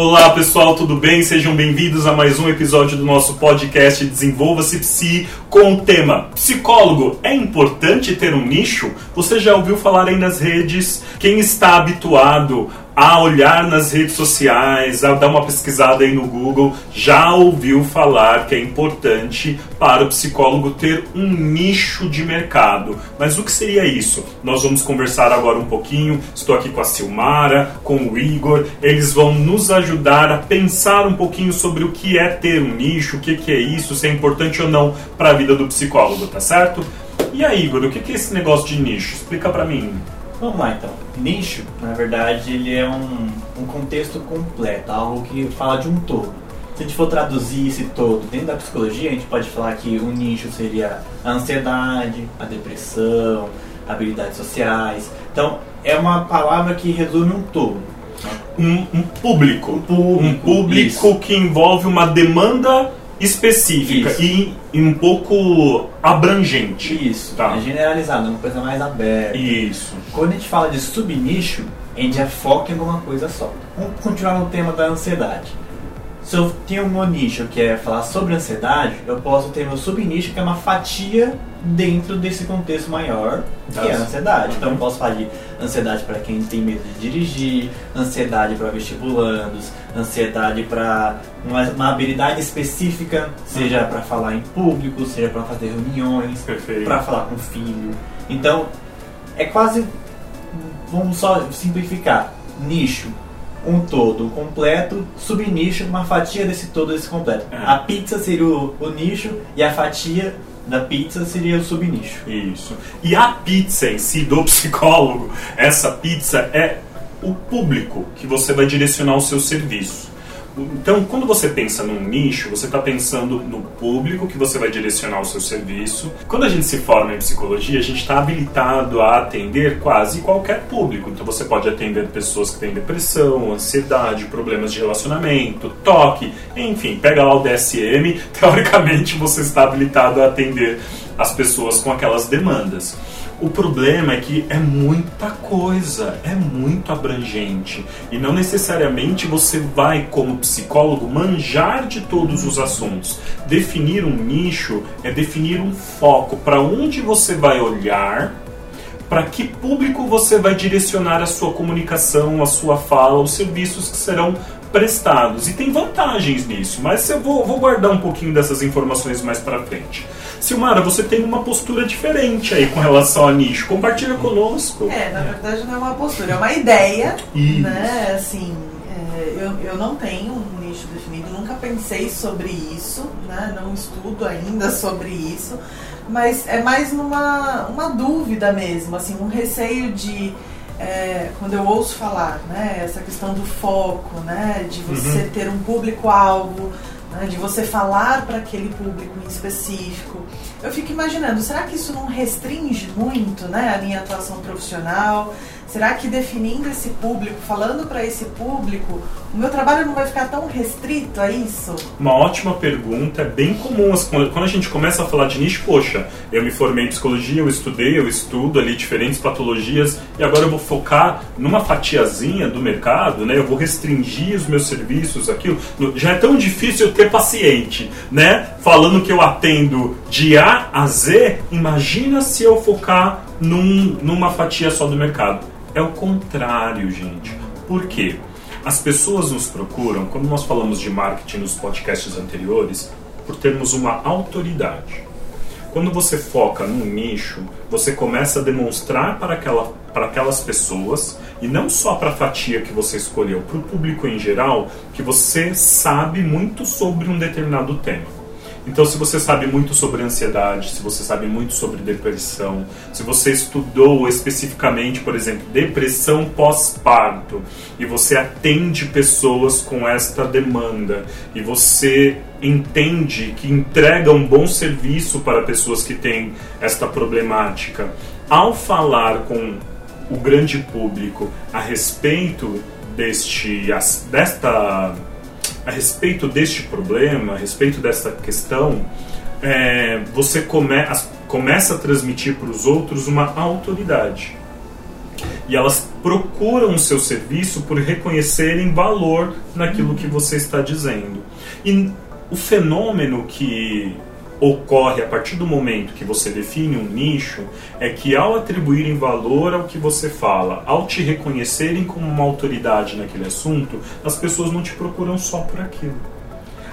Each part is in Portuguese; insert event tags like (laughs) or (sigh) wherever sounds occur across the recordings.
Olá pessoal, tudo bem? Sejam bem-vindos a mais um episódio do nosso podcast Desenvolva-se Psi com o tema Psicólogo, é importante ter um nicho? Você já ouviu falar aí nas redes? Quem está habituado a olhar nas redes sociais, a dar uma pesquisada aí no Google, já ouviu falar que é importante para o psicólogo ter um nicho de mercado. Mas o que seria isso? Nós vamos conversar agora um pouquinho. Estou aqui com a Silmara, com o Igor. Eles vão nos ajudar a pensar um pouquinho sobre o que é ter um nicho, o que, é isso, se é importante ou não para a vida do psicólogo, tá certo? E aí, Igor, o que é esse negócio de nicho? Explica para mim. Vamos lá então. Nicho, na verdade, ele é um, um contexto completo, algo que fala de um todo. Se a gente for traduzir esse todo dentro da psicologia, a gente pode falar que o nicho seria a ansiedade, a depressão, habilidades sociais. Então, é uma palavra que resume um todo. Um, um público. Um público, um público que envolve uma demanda específica e, e, um pouco abrangente. Isso, tá. é generalizado, uma coisa mais aberta. Isso. Quando a gente fala de subnicho, a gente já foca em alguma coisa só. Vamos continuar no tema da ansiedade. Se eu tenho um nicho que é falar sobre ansiedade, eu posso ter meu subnicho que é uma fatia dentro desse contexto maior, que é a ansiedade. Então eu posso falar de ansiedade para quem tem medo de dirigir, ansiedade para vestibulandos, ansiedade para uma, uma, habilidade específica, seja para falar em público, seja para fazer reuniões, para falar com o filho. Então é quase, vamos só simplificar, nicho um todo completo, subnicho, uma fatia desse todo desse completo. É. A pizza seria o, o, nicho e a fatia da pizza seria o subnicho. Isso. E a pizza em si, do psicólogo, essa pizza é o público que você vai direcionar o seu serviço. Então, quando você pensa num nicho, você está pensando no público que você vai direcionar o seu serviço. Quando a gente se forma em psicologia, a gente está habilitado a atender quase qualquer público. Então, você pode atender pessoas que têm depressão, ansiedade, problemas de relacionamento, toque, enfim, pega lá o DSM. (laughs) Teoricamente, você está habilitado a atender as pessoas com aquelas demandas. O problema é que é muita coisa, é muito abrangente. E não necessariamente você vai, como psicólogo, manjar de todos os assuntos. Definir um nicho é definir um foco para onde você vai olhar, para que público você vai direcionar a sua comunicação, a sua fala, os serviços que serão prestados. E tem vantagens nisso, mas eu vou, vou guardar um pouquinho dessas informações mais para frente. Silmara, você tem uma postura diferente aí com relação a nicho. Compartilha conosco. É, na verdade não é uma postura, é uma ideia. Isso. Né? Assim, é, eu, eu não tenho um nicho definido, nunca pensei sobre isso, né? não estudo ainda (laughs) sobre isso, mas é mais numa uma dúvida mesmo, assim, um receio de. É, quando eu ouço falar, né, essa questão do foco, né, de você uhum. ter um público-alvo, né, de você falar para aquele público em específico. Eu fico imaginando, será que isso não restringe muito né, a minha atuação profissional? Será que definindo esse público, falando para esse público, o meu trabalho não vai ficar tão restrito a isso? Uma ótima pergunta, é bem comum. Quando a gente começa a falar de nicho, poxa, eu me formei em psicologia, eu estudei, eu estudo ali diferentes patologias e agora eu vou focar numa fatiazinha do mercado, né? Eu vou restringir os meus serviços, aquilo. Já é tão difícil eu ter paciente, né? Falando que eu atendo de A a Z, imagina se eu focar num, numa fatia só do mercado. É o contrário, gente. Por quê? As pessoas nos procuram, quando nós falamos de marketing nos podcasts anteriores, por termos uma autoridade. Quando você foca num nicho, você começa a demonstrar para, aquela, para aquelas pessoas, e não só para a fatia que você escolheu, para o público em geral, que você sabe muito sobre um determinado tema. Então, se você sabe muito sobre ansiedade, se você sabe muito sobre depressão, se você estudou especificamente, por exemplo, depressão pós-parto, e você atende pessoas com esta demanda, e você entende que entrega um bom serviço para pessoas que têm esta problemática, ao falar com o grande público a respeito deste, desta a respeito deste problema, a respeito dessa questão, é, você come, começa a transmitir para os outros uma autoridade. E elas procuram o seu serviço por reconhecerem valor naquilo que você está dizendo. E o fenômeno que ocorre a partir do momento que você define um nicho é que ao atribuírem valor ao que você fala, ao te reconhecerem como uma autoridade naquele assunto, as pessoas não te procuram só por aquilo.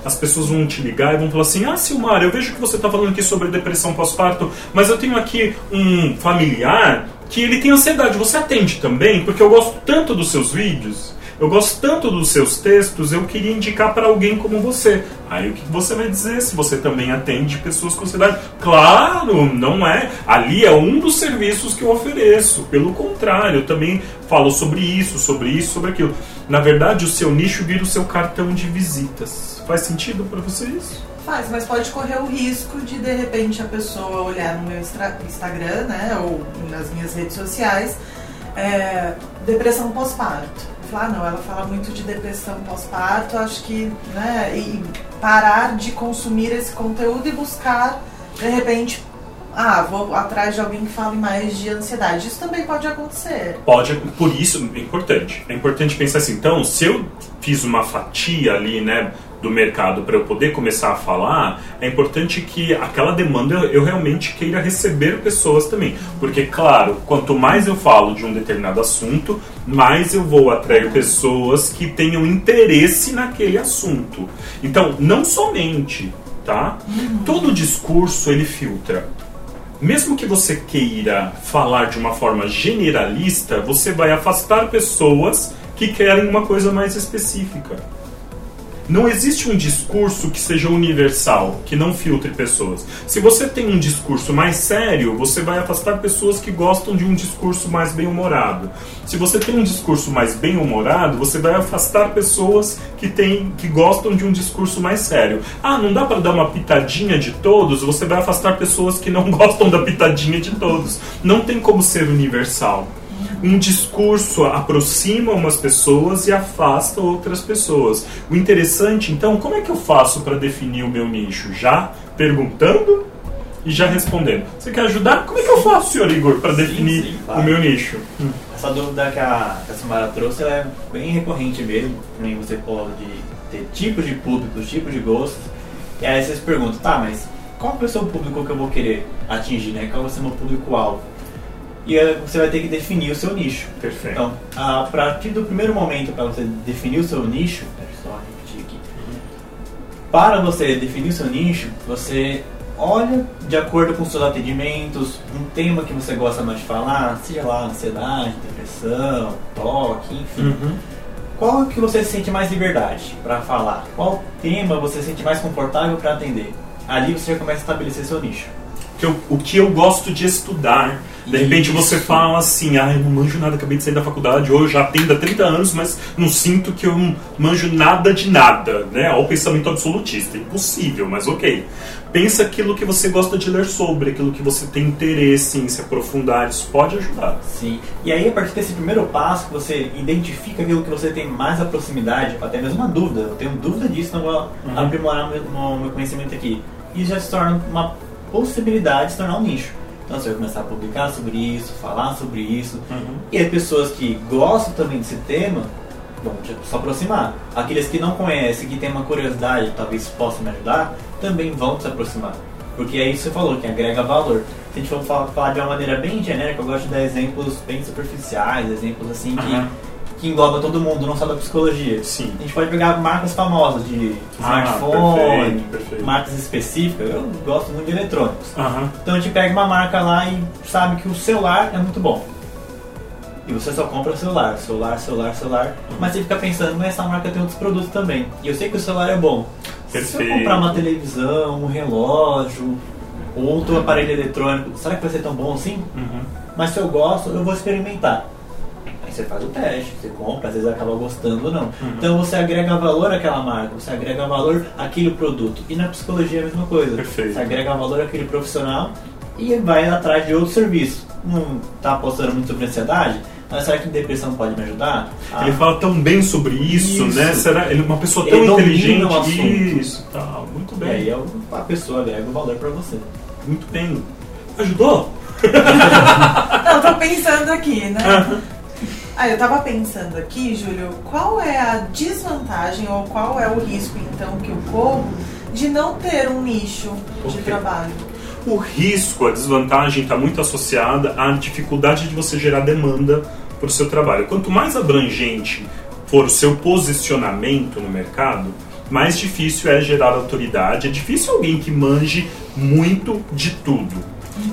As pessoas vão te ligar e vão falar assim: Ah, Silmar, eu vejo que você está falando aqui sobre depressão pós-parto, mas eu tenho aqui um familiar que ele tem ansiedade. Você atende também? Porque eu gosto tanto dos seus vídeos. Eu gosto tanto dos seus textos, eu queria indicar para alguém como você. Aí o que você vai dizer se você também atende pessoas com ansiedade? Claro, não é. Ali é um dos serviços que eu ofereço. Pelo contrário, eu também falo sobre isso, sobre isso, sobre aquilo. Na verdade, o seu nicho vira o seu cartão de visitas. Faz sentido para você isso? Faz, mas pode correr o risco de de repente a pessoa olhar no meu Instagram, né, ou nas minhas redes sociais, é, depressão pós-parto falar, não, ela fala muito de depressão pós-parto, acho que, né, e parar de consumir esse conteúdo e buscar, de repente, ah, vou atrás de alguém que fale mais de ansiedade. Isso também pode acontecer. Pode, por isso é importante. É importante pensar assim, então, se eu fiz uma fatia ali, né, do mercado para eu poder começar a falar, é importante que aquela demanda eu realmente queira receber pessoas também. Porque, claro, quanto mais eu falo de um determinado assunto, mais eu vou atrair pessoas que tenham interesse naquele assunto. Então, não somente, tá? Todo discurso ele filtra. Mesmo que você queira falar de uma forma generalista, você vai afastar pessoas que querem uma coisa mais específica. Não existe um discurso que seja universal, que não filtre pessoas. Se você tem um discurso mais sério, você vai afastar pessoas que gostam de um discurso mais bem-humorado. Se você tem um discurso mais bem-humorado, você vai afastar pessoas que, tem, que gostam de um discurso mais sério. Ah, não dá para dar uma pitadinha de todos, você vai afastar pessoas que não (laughs) gostam da pitadinha de todos. Não tem como ser universal um discurso aproxima umas pessoas e afasta outras pessoas. O interessante, então, como é que eu faço para definir o meu nicho? Já perguntando e já respondendo. Você quer ajudar? Como é que eu faço, senhor Igor, para definir sim, claro. o meu nicho? Hum. Essa dúvida que a, que a Samara trouxe é bem recorrente mesmo. Também você pode ter tipos de públicos, tipos de gostos. E aí você se pergunta, tá, mas qual é o seu público que eu vou querer atingir, né? Qual vai ser o meu público-alvo? E você vai ter que definir o seu nicho. Perfeito. Então, a partir do primeiro momento para você definir o seu nicho, só repetir aqui. Para você definir o seu nicho, você olha de acordo com seus atendimentos, um tema que você gosta mais de falar, seja lá ansiedade, depressão, toque, enfim. Uhum. Qual que você sente mais liberdade para falar? Qual tema você sente mais confortável para atender? Ali você já começa a estabelecer seu nicho. o que eu gosto de estudar de repente você fala assim, ah, eu não manjo nada, acabei de sair da faculdade, ou eu já atendo há 30 anos, mas não sinto que eu não manjo nada de nada, né? Olha o pensamento absolutista, impossível, mas ok. Pensa aquilo que você gosta de ler sobre, aquilo que você tem interesse em se aprofundar, isso pode ajudar. Sim, e aí a partir desse primeiro passo, você identifica aquilo que você tem mais a proximidade, até mesmo uma dúvida, eu tenho dúvida disso, não vou uhum. aprimorar meu, meu conhecimento aqui. E já se torna uma possibilidade de se tornar um nicho. Então você vai começar a publicar sobre isso, falar sobre isso. Uhum. E as pessoas que gostam também desse tema vão se aproximar. Aqueles que não conhecem, que têm uma curiosidade, talvez possam me ajudar, também vão se aproximar. Porque é isso que você falou, que agrega valor. Se a gente for falar, falar de uma maneira bem genérica, eu gosto de dar exemplos bem superficiais, exemplos assim que uhum que engloba todo mundo, não só da psicologia. Sim. A gente pode pegar marcas famosas de ah, smartphone, perfeito, perfeito. marcas específicas. Eu gosto muito de eletrônicos. Uhum. Então a gente pega uma marca lá e sabe que o celular é muito bom. E você só compra celular, celular, celular, celular. Uhum. Mas você fica pensando, mas essa marca tem outros produtos também. E eu sei que o celular é bom. Perfeito. Se eu comprar uma televisão, um relógio, outro aparelho eletrônico, será que vai ser tão bom assim? Uhum. Mas se eu gosto, eu vou experimentar você faz o teste, você compra, às vezes acaba gostando ou não. Uhum. Então você agrega valor àquela marca, você agrega valor àquele produto. E na psicologia é a mesma coisa. Perfeito. Você agrega valor àquele profissional e vai atrás de outro serviço. Não está apostando muito sobre ansiedade? Mas será que depressão pode me ajudar? Ah, ele fala tão bem sobre isso, isso. né? Será ele é uma pessoa tão ele inteligente? Isso, tá, muito bem. E aí a pessoa agrega o valor para você. Muito bem. Ajudou? (laughs) Eu tô pensando aqui, né? Ah, eu tava pensando aqui, Júlio, qual é a desvantagem ou qual é o risco, então, que eu corro de não ter um nicho de Ok. trabalho? O risco, a desvantagem está muito associada à dificuldade de você gerar demanda para o seu trabalho. Quanto mais abrangente for o seu posicionamento no mercado, mais difícil é gerar autoridade. É difícil alguém que manje muito de tudo.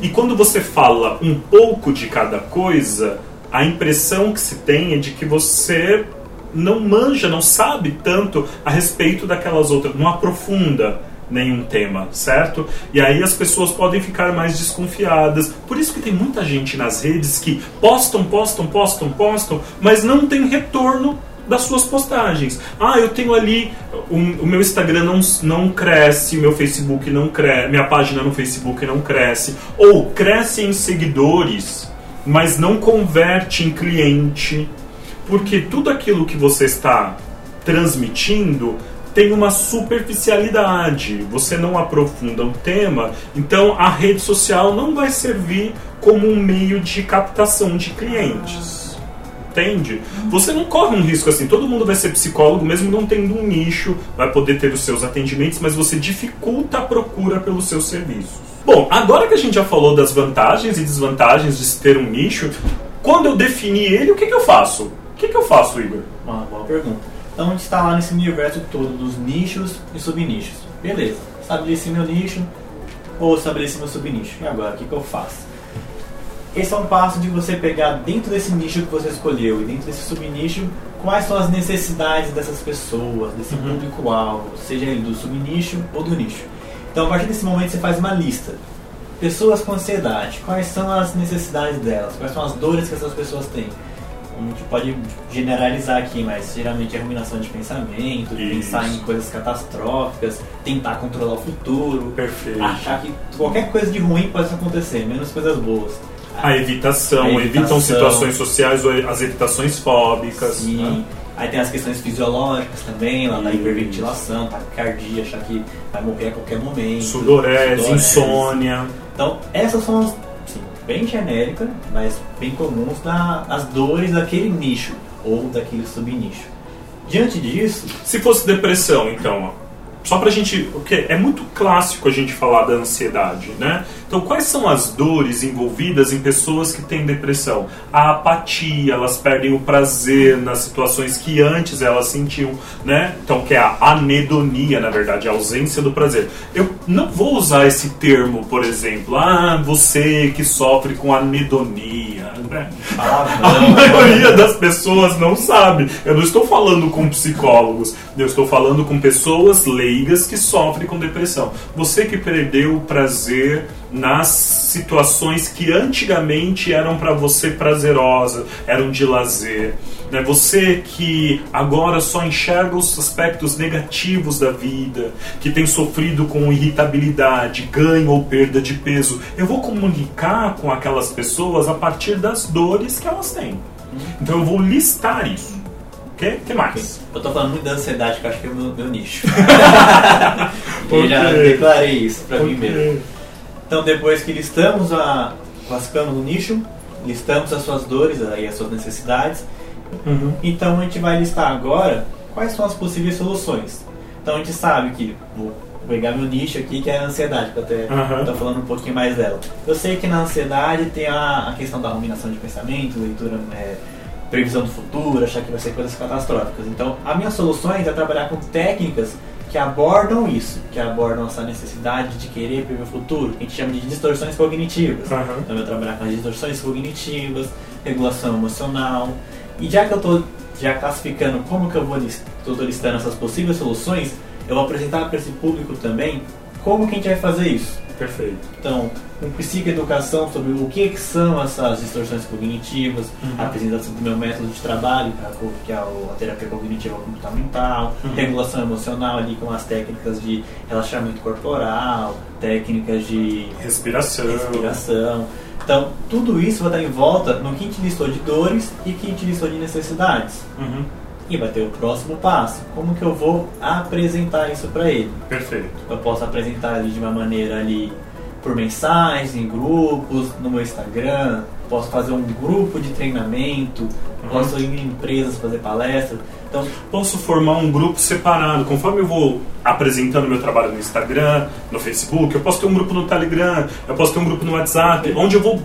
E quando você fala um pouco de cada coisa, a impressão que se tem é de que você não manja, não sabe tanto a respeito daquelas outras, não aprofunda nenhum tema, certo? E aí as pessoas podem ficar mais desconfiadas. Por isso que tem muita gente nas redes que postam, postam, postam, postam, mas não tem retorno das suas postagens. Ah, eu tenho ali o, o meu Instagram não, não cresce, o meu Facebook não cresce, minha página no Facebook não cresce, ou cresce em seguidores, mas não converte em cliente, porque tudo aquilo que você está transmitindo tem uma superficialidade, você não aprofunda um tema, então a rede social não vai servir como um meio de captação de clientes. Entende? Você não corre um risco assim. Todo mundo vai ser psicólogo, mesmo não tendo um nicho, vai poder ter os seus atendimentos, mas você dificulta a procura pelos seus serviços. Bom, agora que a gente já falou das vantagens e desvantagens de se ter um nicho, quando eu definir ele, o que, que eu faço? O que, que eu faço, Igor? Uma boa pergunta. Então a gente está lá nesse universo todo dos nichos e subnichos. Beleza, estabeleci meu nicho ou estabeleci meu subnicho. E agora, o que, que eu faço? Esse é um passo de você pegar dentro desse nicho que você escolheu e dentro desse subnicho quais são as necessidades dessas pessoas, desse Uhum. público-alvo, seja ele do subnicho ou do nicho. Então a partir desse momento você faz uma lista. Pessoas com ansiedade, quais são as necessidades delas, quais são as dores que essas pessoas têm. A gente pode generalizar aqui, mas geralmente é ruminação de pensamento, Isso. pensar em coisas catastróficas, tentar controlar o futuro, Perfeito. achar que qualquer coisa de ruim pode acontecer, menos coisas boas. A evitação, A evitação. evitam situações sociais ou as evitações fóbicas. Sim. né? Aí tem as questões fisiológicas também, lá da hiperventilação, taquicardia, achar que vai morrer a qualquer momento. Sudorese, insônia. Então, essas são as, sim, bem genéricas, mas bem comuns da, as dores daquele nicho ou daquele subnicho. Diante disso, Se fosse depressão, então, só pra gente. Porque é muito clássico a gente falar da ansiedade, né? Então, quais são as dores envolvidas em pessoas que têm depressão? A apatia, elas perdem o prazer nas situações que antes elas sentiam, né? Então, que é a anedonia, na verdade, a ausência do prazer. Eu não vou usar esse termo, por exemplo, ah, você que sofre com anedonia, né? (laughs) A palavrão, maioria das pessoas não sabe. Eu não estou falando com psicólogos, eu estou falando com pessoas leigas que sofrem com depressão. Você que perdeu o prazer nas situações que antigamente eram para você prazerosas, eram de lazer. Né? Você que agora só enxerga os aspectos negativos da vida, que tem sofrido com irritabilidade, ganho ou perda de peso. Eu vou comunicar com aquelas pessoas a partir das dores que elas têm. Então eu vou listar isso. Que, que mais? Eu tô falando muito da ansiedade, que eu acho que é o meu, meu nicho. (laughs) e já declarei isso pra mim mesmo. Então, depois que listamos a. classificamos o nicho, listamos as suas dores e as suas necessidades, Uhum. então a gente vai listar agora quais são as possíveis soluções. Então a gente sabe que. Vou pegar meu nicho aqui, que é a ansiedade, que eu até Aham. tô falando um pouquinho mais dela. Eu sei que na ansiedade tem a, a questão da ruminação de pensamento, leitura. é, previsão do futuro, achar que vai ser coisas catastróficas. Então, as minhas soluções é trabalhar com técnicas que abordam isso, que abordam essa necessidade de querer prever o futuro, que a gente chama de distorções cognitivas. Aham. Então, eu vou trabalhar com as distorções cognitivas, regulação emocional. E já que eu estou já classificando como que eu vou listando essas possíveis soluções, eu vou apresentar para esse público também como que a gente vai fazer isso. Perfeito. Então, com psicoeducação sobre o que, que são essas distorções cognitivas, Uhum. a apresentação do meu método de trabalho, que é a terapia cognitiva comportamental, Uhum. regulação emocional ali com as técnicas de relaxamento corporal, técnicas de Respiração. respiração. Então, tudo isso vai estar em volta no que a gente listou de dores e que a gente listou de necessidades. Uhum. E vai ter o próximo passo. Como que eu vou apresentar isso para ele? Perfeito. Eu posso apresentar ali de uma maneira ali por mensagens, em grupos, no meu Instagram. posso fazer um grupo de treinamento, Uhum. posso ir em empresas fazer palestra. Então, Posso formar um grupo separado. Conforme eu vou apresentando meu trabalho no Instagram, no Facebook, eu posso ter um grupo no Telegram, eu posso ter um grupo no WhatsApp, onde eu vou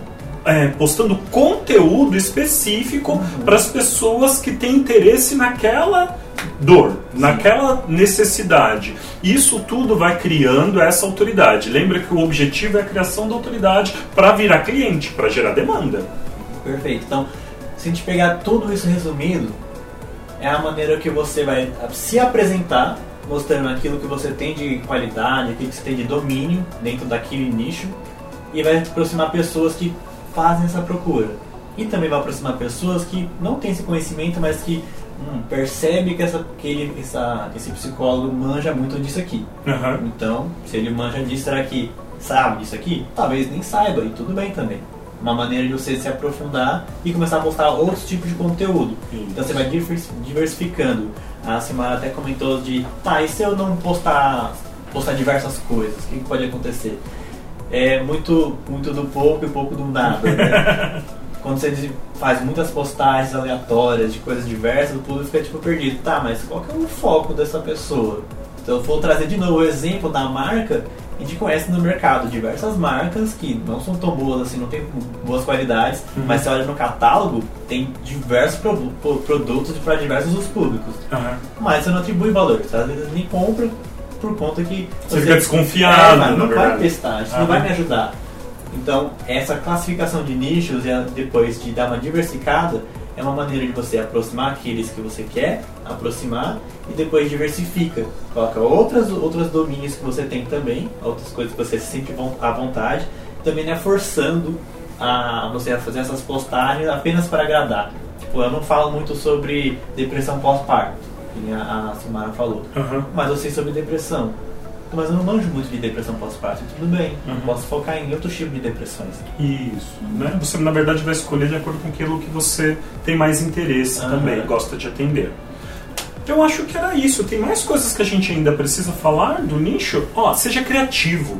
é, postando conteúdo específico para as pessoas que têm interesse naquela dor, naquela necessidade. Isso tudo vai criando essa autoridade. Lembra que o objetivo é a criação da autoridade para virar cliente, para gerar demanda. Perfeito. Então, se a gente pegar tudo isso resumido, é a maneira que você vai se apresentar, mostrando aquilo que você tem de qualidade, aquilo que você tem de domínio dentro daquele nicho, e vai aproximar pessoas que fazem essa procura. E também vai aproximar pessoas que não têm esse conhecimento, mas que hum, percebe que, essa, que ele, essa, esse psicólogo manja muito disso aqui. Aham. Então, se ele manja disso, será que sabe disso aqui? Talvez nem saiba, e tudo bem também. Uma maneira de você se aprofundar e começar a postar outros tipos de conteúdo. Isso. Então você vai divers- diversificando. A Simara até comentou de, tá, e se eu não postar, postar diversas coisas? O que pode acontecer? É muito, muito do pouco e pouco do nada. Né? (laughs) Quando você faz muitas postagens aleatórias de coisas diversas, o público fica tipo perdido. Tá, mas qual que é o foco dessa pessoa? Então eu vou trazer de novo o exemplo da marca. A gente conhece no mercado diversas marcas que não são tão boas assim, não tem boas qualidades, mas você olha no catálogo, tem diversos produ- pro- produtos para diversos os públicos. Aham. Mas você não atribui valor, você às vezes nem compra por conta que Você fica desconfiado, é, mas na não vai testar, isso Ah, não vai né? me ajudar. Então, essa classificação de nichos e depois de dar uma diversificada é uma maneira de você aproximar aqueles que você quer aproximar e depois diversifica. Coloca outras, outros domínios que você tem também, outras coisas que você se sente à vontade, também não é forçando a você a fazer essas postagens apenas para agradar. Tipo, eu não falo muito sobre depressão pós-parto, que a, a Simara falou. Aham. Mas eu sei sobre depressão. Mas eu não manjo muito de depressão pós-parto. Tudo bem, Uhum. posso focar em outros tipos de depressões. Isso. Né? Você, na verdade, vai escolher de acordo com aquilo que você tem mais interesse também, gosta de atender. Eu acho que era isso. Tem mais coisas que a gente ainda precisa falar do nicho? Ó, seja criativo.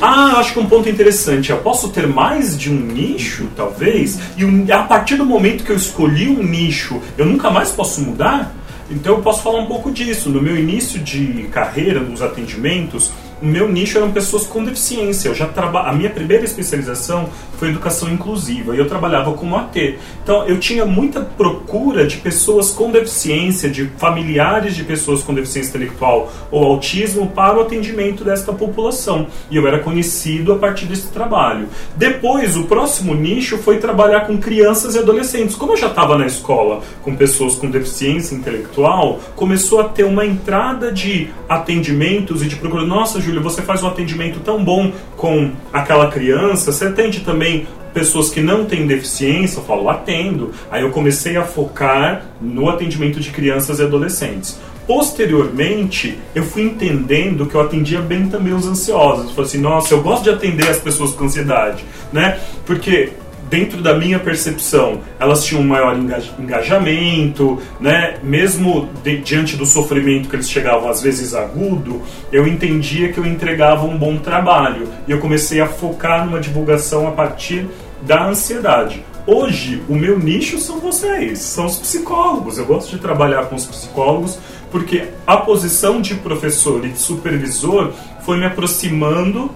Ah, eu acho que um ponto interessante. Eu posso ter mais de um nicho, talvez, e a partir do momento que eu escolhi um nicho, eu nunca mais posso mudar? Então eu posso falar um pouco disso. No meu início de carreira, nos atendimentos, o meu nicho eram pessoas com deficiência. Eu já traba... A minha primeira especialização foi educação inclusiva e eu trabalhava como AT. Então eu tinha muita procura de pessoas com deficiência, de familiares de pessoas com deficiência intelectual ou autismo para o atendimento desta população. E eu era conhecido a partir desse trabalho. Depois, o próximo nicho foi trabalhar com crianças e adolescentes. Como eu já estava na escola com pessoas com deficiência intelectual, começou a ter uma entrada de atendimentos e de procura. Nossa, Júlio, você faz um atendimento tão bom com aquela criança, você atende também pessoas que não têm deficiência, eu falo, atendo. Aí eu comecei a focar no atendimento de crianças e adolescentes. Posteriormente, eu fui entendendo que eu atendia bem também os ansiosos. Eu falei assim, nossa, eu gosto de atender as pessoas com ansiedade, né? Porque dentro da minha percepção, elas tinham um maior engaj- engajamento, né? Mesmo de- diante do sofrimento que eles chegavam às vezes agudo, eu entendia que eu entregava um bom trabalho e eu comecei a focar numa divulgação a partir da ansiedade. Hoje, o meu nicho são vocês, são os psicólogos. Eu gosto de trabalhar com os psicólogos porque a posição de professor e de supervisor foi me aproximando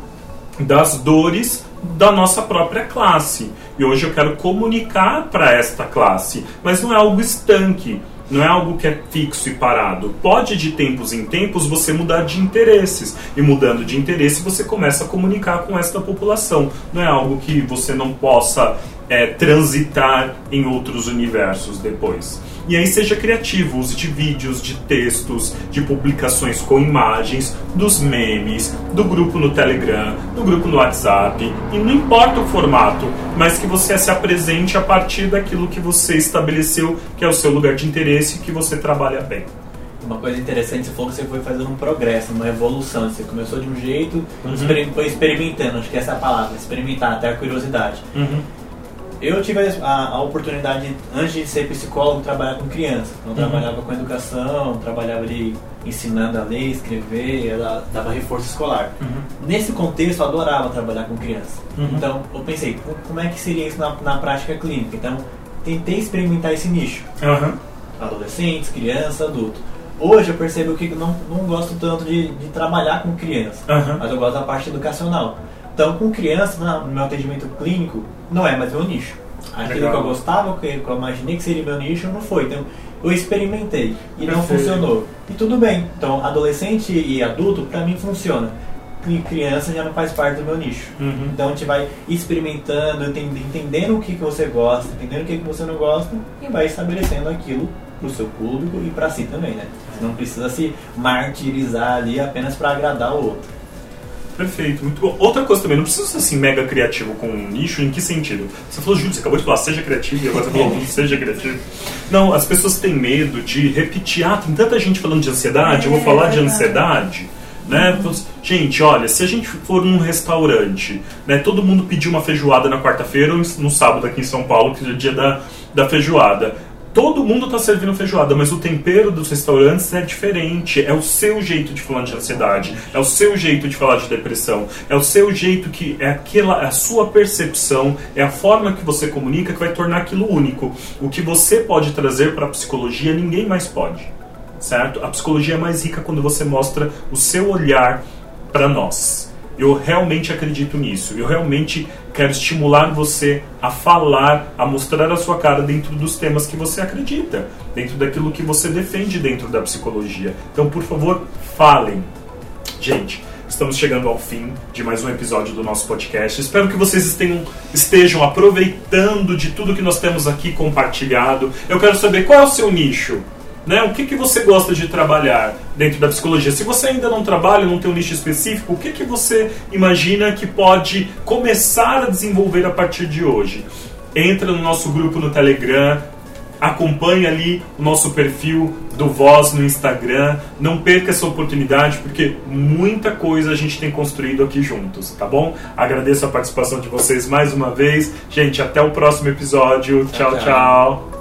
das dores da nossa própria classe. E hoje eu quero comunicar para esta classe, mas não é algo estanque, não é algo que é fixo e parado. Pode de tempos em tempos você mudar de interesses, e mudando de interesse você começa a comunicar com esta população. Não é algo que você não possa é, transitar em outros universos depois. E aí seja criativo, use de vídeos, de textos, de publicações com imagens, dos memes, do grupo no Telegram, do grupo no WhatsApp, e não importa o formato, mas que você se apresente a partir daquilo que você estabeleceu que é o seu lugar de interesse e que você trabalha bem. Uma coisa interessante, você falou que você foi fazendo um progresso, uma evolução. Você começou de um jeito, Uhum. foi experimentando, acho que essa é a palavra, experimentar, até a curiosidade. Eu tive a, a, oportunidade, antes de ser psicólogo, trabalhar com criança. Então, eu uhum. trabalhava com educação, trabalhava ali ensinando a ler, escrever, ela dava reforço escolar. Uhum. Nesse contexto, eu adorava trabalhar com criança. Uhum. Então, eu pensei, como é que seria isso na, na prática clínica? Então, tentei experimentar esse nicho. Uhum. Adolescentes, criança, adulto. Hoje eu percebo que não, não gosto tanto de, de trabalhar com criança, mas eu gosto da parte educacional. Então, com criança, no meu atendimento clínico, não é mais meu nicho. Aquilo Legal. que eu gostava, que eu imaginei que seria meu nicho, não foi. Então, eu experimentei e Perfeito. não funcionou. E tudo bem. Então, adolescente e adulto, para mim, funciona. E criança já não faz parte do meu nicho. Uhum. Então, a gente vai experimentando, entendendo o que, que você gosta, entendendo o que, que você não gosta e vai estabelecendo aquilo para o seu público e para si também, né? Você não precisa se martirizar ali apenas para agradar o outro. Perfeito, muito bom. Outra coisa também, não precisa ser assim mega criativo com um nicho, em que sentido? Você falou, Júlio, você acabou de falar, seja criativo, e agora você falou, (laughs) seja criativo. Não, as pessoas têm medo de repetir, ah, tem tanta gente falando de ansiedade, eu vou falar de ansiedade. Né? Gente, olha, se a gente for num restaurante, né, todo mundo pediu uma feijoada na quarta-feira ou no sábado aqui em São Paulo, que é o dia da, da feijoada todo mundo está servindo feijoada, mas o tempero dos restaurantes é diferente. É o seu jeito de falar de ansiedade, é o seu jeito de falar de depressão, é o seu jeito que é aquela, é a sua percepção, é a forma que você comunica que vai tornar aquilo único. O que você pode trazer para a psicologia, ninguém mais pode. Certo? A psicologia é mais rica quando você mostra o seu olhar para nós. Eu realmente acredito nisso. Eu realmente quero estimular você a falar, a mostrar a sua cara dentro dos temas que você acredita, dentro daquilo que você defende dentro da psicologia. Então, por favor, falem. Gente, estamos chegando ao fim de mais um episódio do nosso podcast. Espero que vocês estejam, aproveitando de tudo que nós temos aqui compartilhado. Eu quero saber qual é o seu nicho. Né? O que, que você gosta de trabalhar dentro da psicologia? Se você ainda não trabalha, não tem um nicho específico, o que, que você imagina que pode começar a desenvolver a partir de hoje? Entra no nosso grupo no Telegram, acompanhe ali o nosso perfil do Voz no Instagram. Não perca essa oportunidade, porque muita coisa a gente tem construído aqui juntos, tá bom? Agradeço a participação de vocês mais uma vez. Gente, até o próximo episódio. tchau. tchau. tchau.